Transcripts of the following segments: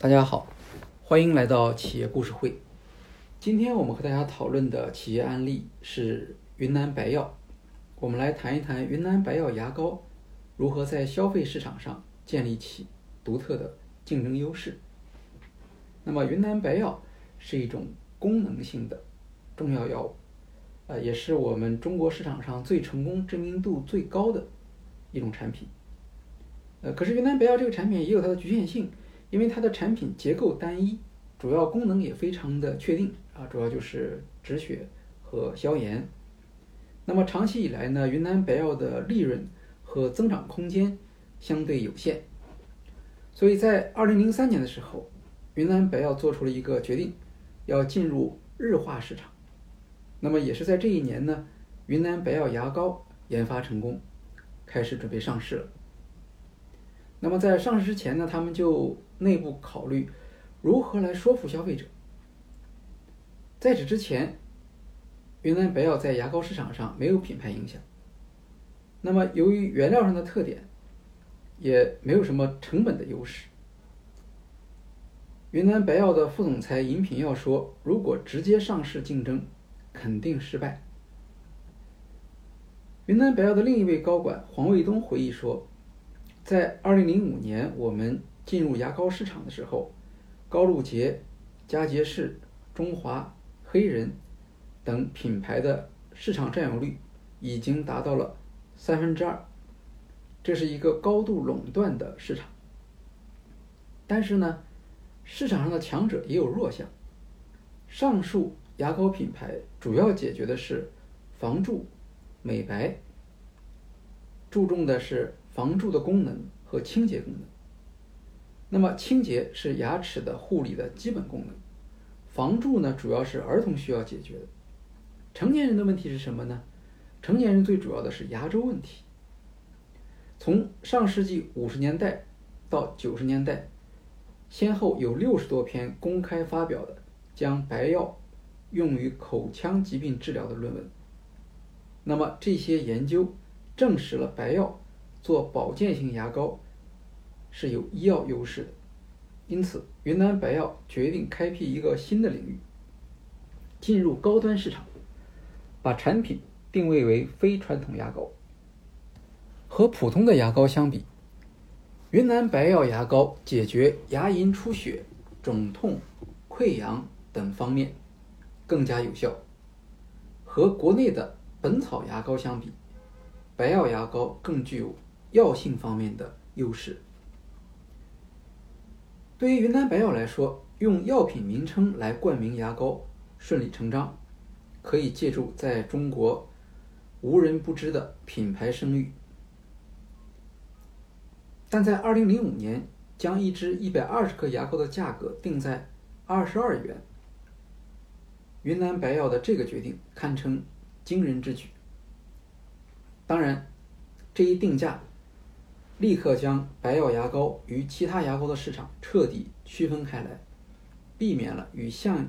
大家好，欢迎来到企业故事会。今天我们和大家讨论的企业案例是云南白药。我们来谈一谈云南白药牙膏如何在消费市场上建立起独特的竞争优势。那么，云南白药是一种功能性的中药药物，呃，也是我们中国市场上最成功、知名度最高的一种产品。呃，可是云南白药这个产品也有它的局限性。因为它的产品结构单一，主要功能也非常的确定啊，主要就是止血和消炎。那么长期以来呢，云南白药的利润和增长空间相对有限，所以在二零零三年的时候，云南白药做出了一个决定，要进入日化市场。那么也是在这一年呢，云南白药牙膏研发成功，开始准备上市了。那么在上市之前呢，他们就内部考虑如何来说服消费者。在此之前，云南白药在牙膏市场上没有品牌影响。那么由于原料上的特点，也没有什么成本的优势。云南白药的副总裁尹品耀说：“如果直接上市竞争，肯定失败。”云南白药的另一位高管黄卫东回忆说。在二零零五年，我们进入牙膏市场的时候，高露洁、佳洁士、中华、黑人等品牌的市场占有率已经达到了三分之二，这是一个高度垄断的市场。但是呢，市场上的强者也有弱项。上述牙膏品牌主要解决的是防蛀、美白，注重的是。防蛀的功能和清洁功能。那么，清洁是牙齿的护理的基本功能，防蛀呢，主要是儿童需要解决的。成年人的问题是什么呢？成年人最主要的是牙周问题。从上世纪五十年代到九十年代，先后有六十多篇公开发表的将白药用于口腔疾病治疗的论文。那么，这些研究证实了白药。做保健型牙膏是有医药优势的，因此云南白药决定开辟一个新的领域，进入高端市场，把产品定位为非传统牙膏。和普通的牙膏相比，云南白药牙膏解决牙龈出血、肿痛、溃疡等方面更加有效。和国内的本草牙膏相比，白药牙膏更具有。药性方面的优势，对于云南白药来说，用药品名称来冠名牙膏顺理成章，可以借助在中国无人不知的品牌声誉。但在二零零五年，将一支一百二十克牙膏的价格定在二十二元，云南白药的这个决定堪称惊人之举。当然，这一定价。立刻将白药牙膏与其他牙膏的市场彻底区分开来，避免了与像。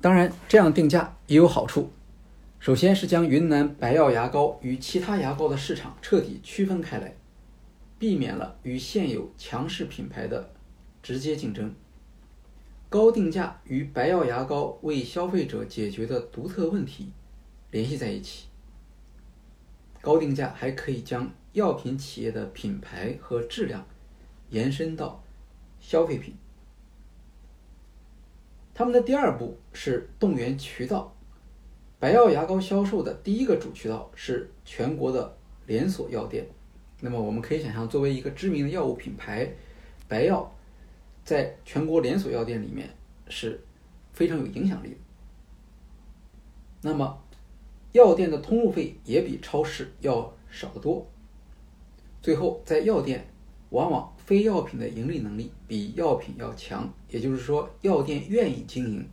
当然，这样定价也有好处。首先是将云南白药牙膏与其他牙膏的市场彻底区分开来，避免了与现有强势品牌的直接竞争。高定价与白药牙膏为消费者解决的独特问题联系在一起。高定价还可以将。药品企业的品牌和质量延伸到消费品。他们的第二步是动员渠道。白药牙膏销售的第一个主渠道是全国的连锁药店。那么我们可以想象，作为一个知名的药物品牌，白药在全国连锁药店里面是非常有影响力的。那么药店的通路费也比超市要少得多。最后，在药店，往往非药品的盈利能力比药品要强，也就是说，药店愿意经营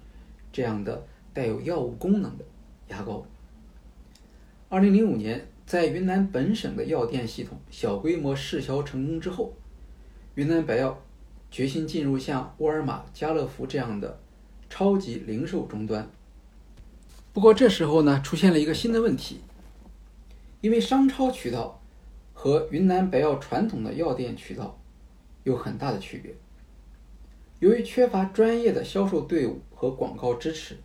这样的带有药物功能的牙膏。二零零五年，在云南本省的药店系统小规模试销成功之后，云南白药决心进入像沃尔玛、家乐福这样的超级零售终端。不过这时候呢，出现了一个新的问题，因为商超渠道。和云南白药传统的药店渠道有很大的区别。由于缺乏专业的销售队伍和广告支持，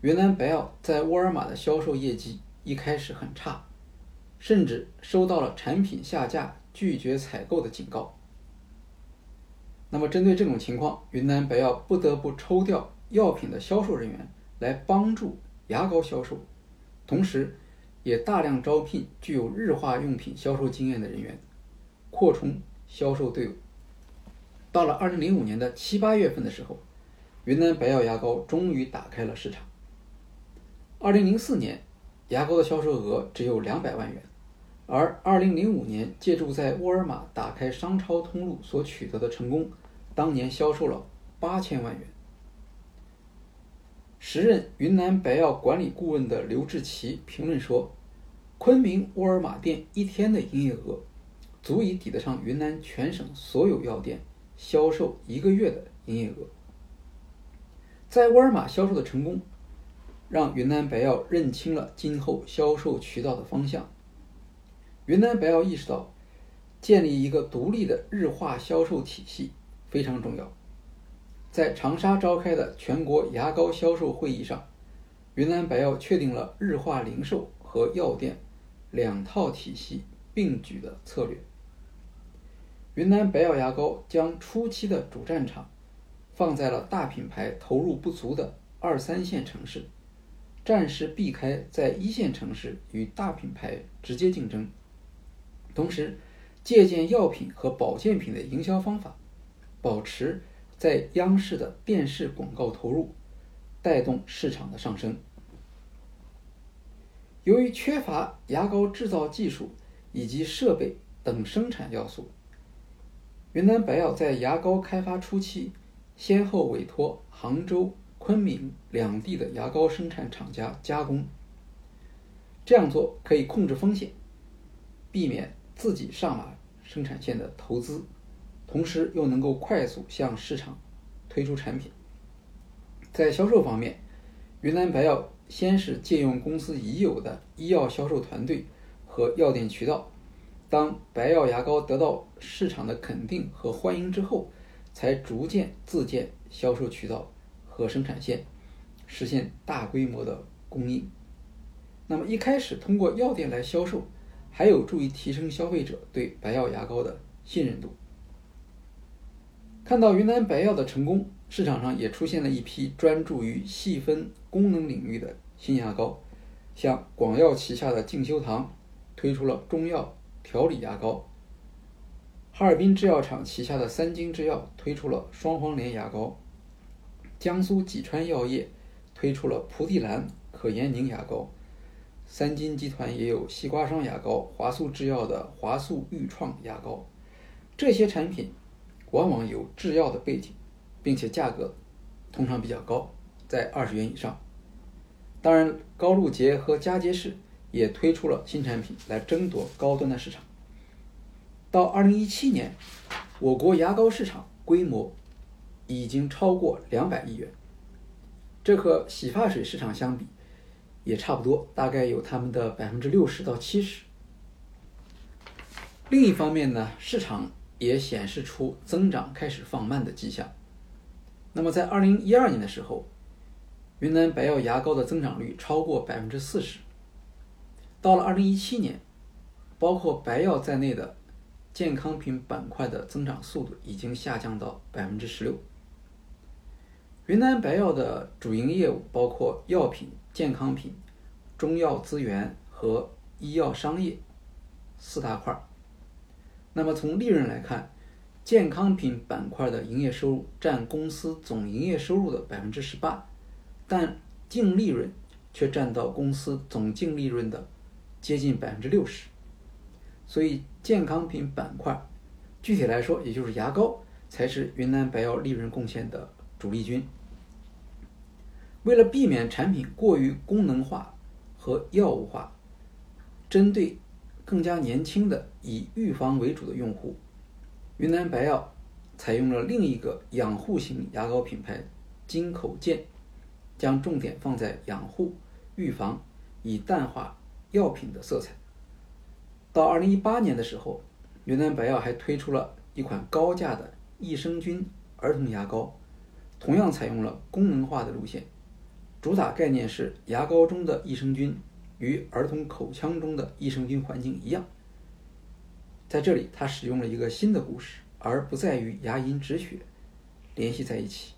云南白药在沃尔玛的销售业绩一开始很差，甚至收到了产品下架、拒绝采购的警告。那么，针对这种情况，云南白药不得不抽调药品的销售人员来帮助牙膏销售，同时，也大量招聘具有日化用品销售经验的人员，扩充销售队伍。到了二零零五年的七八月份的时候，云南白药牙膏终于打开了市场。二零零四年，牙膏的销售额只有两百万元，而二零零五年借助在沃尔玛打开商超通路所取得的成功，当年销售了八千万元。时任云南白药管理顾问的刘志奇评论说：“昆明沃尔玛店一天的营业额，足以抵得上云南全省所有药店。”销售一个月的营业额，在沃尔玛销售的成功，让云南白药认清了今后销售渠道的方向。云南白药意识到，建立一个独立的日化销售体系非常重要。在长沙召开的全国牙膏销售会议上，云南白药确定了日化零售和药店两套体系并举的策略。云南白药牙膏将初期的主战场放在了大品牌投入不足的二三线城市，暂时避开在一线城市与大品牌直接竞争，同时借鉴药品和保健品的营销方法，保持在央视的电视广告投入，带动市场的上升。由于缺乏牙膏制造技术以及设备等生产要素。云南白药在牙膏开发初期，先后委托杭州、昆明两地的牙膏生产厂家加工。这样做可以控制风险，避免自己上马生产线的投资，同时又能够快速向市场推出产品。在销售方面，云南白药先是借用公司已有的医药销售团队和药店渠道。当白药牙膏得到市场的肯定和欢迎之后，才逐渐自建销售渠道和生产线，实现大规模的供应。那么一开始通过药店来销售，还有助于提升消费者对白药牙膏的信任度。看到云南白药的成功，市场上也出现了一批专注于细分功能领域的新牙膏，像广药旗下的敬修堂推出了中药。调理牙膏，哈尔滨制药厂旗下的三精制药推出了双黄连牙膏，江苏济川药业推出了蒲地蓝可盐宁牙膏，三金集团也有西瓜霜牙膏，华素制药的华素愈创牙膏，这些产品往往有制药的背景，并且价格通常比较高，在二十元以上。当然，高露洁和佳洁士。也推出了新产品来争夺高端的市场。到二零一七年，我国牙膏市场规模已经超过两百亿元，这和洗发水市场相比也差不多，大概有他们的百分之六十到七十。另一方面呢，市场也显示出增长开始放慢的迹象。那么在二零一二年的时候，云南白药牙膏的增长率超过百分之四十。到了二零一七年，包括白药在内的健康品板块的增长速度已经下降到百分之十六。云南白药的主营业务包括药品、健康品、中药资源和医药商业四大块。那么从利润来看，健康品板块的营业收入占公司总营业收入的百分之十八，但净利润却占到公司总净利润的。接近百分之六十，所以健康品板块，具体来说，也就是牙膏，才是云南白药利润贡献的主力军。为了避免产品过于功能化和药物化，针对更加年轻的以预防为主的用户，云南白药采用了另一个养护型牙膏品牌金口健，将重点放在养护、预防，以淡化。药品的色彩。到二零一八年的时候，云南白药还推出了一款高价的益生菌儿童牙膏，同样采用了功能化的路线，主打概念是牙膏中的益生菌与儿童口腔中的益生菌环境一样。在这里，他使用了一个新的故事，而不在于牙龈止血联系在一起。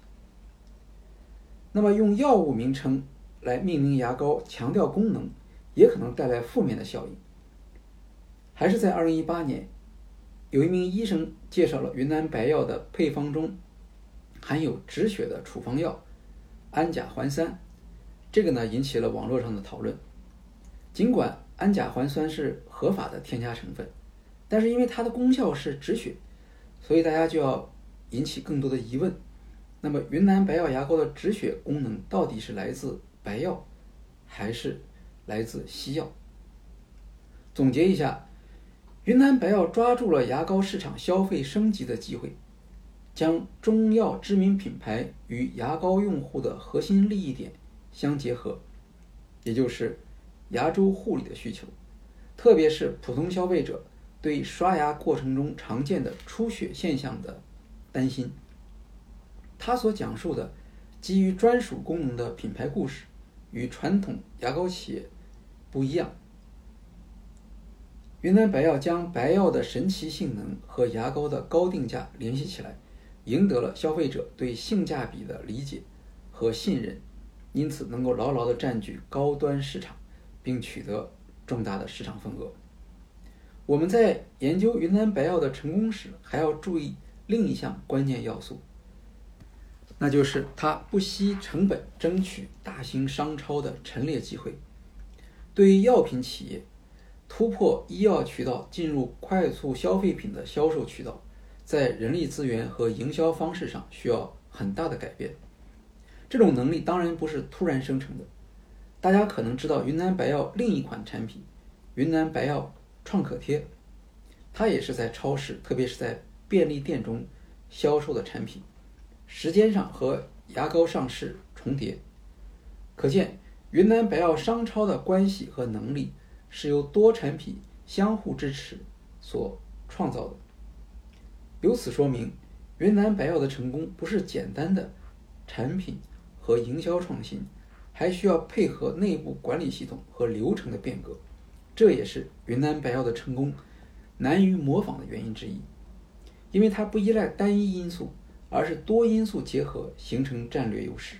那么，用药物名称来命名牙膏，强调功能，也可能带来负面的效应。还是在2018年，有一名医生介绍了云南白药的配方中含有止血的处方药氨甲环酸，这个呢引起了网络上的讨论。尽管氨甲环酸是合法的添加成分，但是因为它的功效是止血，所以大家就要引起更多的疑问。那么云南白药牙膏的止血功能到底是来自白药，还是来自西药？总结一下。云南白药抓住了牙膏市场消费升级的机会，将中药知名品牌与牙膏用户的核心利益点相结合，也就是牙周护理的需求，特别是普通消费者对刷牙过程中常见的出血现象的担心。他所讲述的基于专属功能的品牌故事，与传统牙膏企业不一样。云南白药将白药的神奇性能和牙膏的高定价联系起来，赢得了消费者对性价比的理解和信任，因此能够牢牢地占据高端市场，并取得重大的市场份额。我们在研究云南白药的成功时，还要注意另一项关键要素，那就是它不惜成本争取大型商超的陈列机会。对于药品企业，突破医药渠道进入快速消费品的销售渠道，在人力资源和营销方式上需要很大的改变。这种能力当然不是突然生成的。大家可能知道云南白药另一款产品——云南白药创可贴，它也是在超市，特别是在便利店中销售的产品，时间上和牙膏上市重叠。可见云南白药商超的关系和能力。是由多产品相互支持所创造的。由此说明，云南白药的成功不是简单的产品和营销创新，还需要配合内部管理系统和流程的变革。这也是云南白药的成功难于模仿的原因之一，因为它不依赖单一因素，而是多因素结合形成战略优势。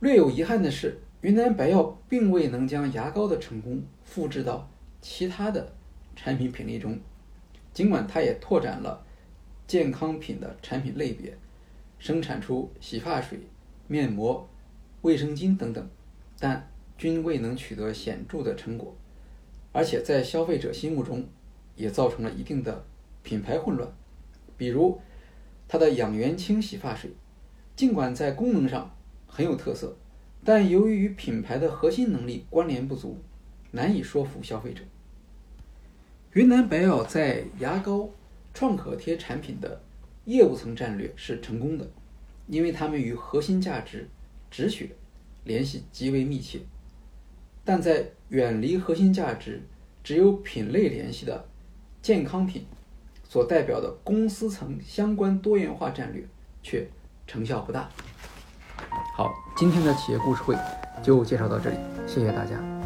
略有遗憾的是。云南白药并未能将牙膏的成功复制到其他的产品品类中，尽管它也拓展了健康品的产品类别，生产出洗发水、面膜、卫生巾等等，但均未能取得显著的成果，而且在消费者心目中也造成了一定的品牌混乱。比如，它的养元清洗发水，尽管在功能上很有特色。但由于与品牌的核心能力关联不足，难以说服消费者。云南白药在牙膏、创可贴产品的业务层战略是成功的，因为它们与核心价值止血联系极为密切。但在远离核心价值、只有品类联系的健康品所代表的公司层相关多元化战略却成效不大。好，今天的企业故事会就介绍到这里，谢谢大家。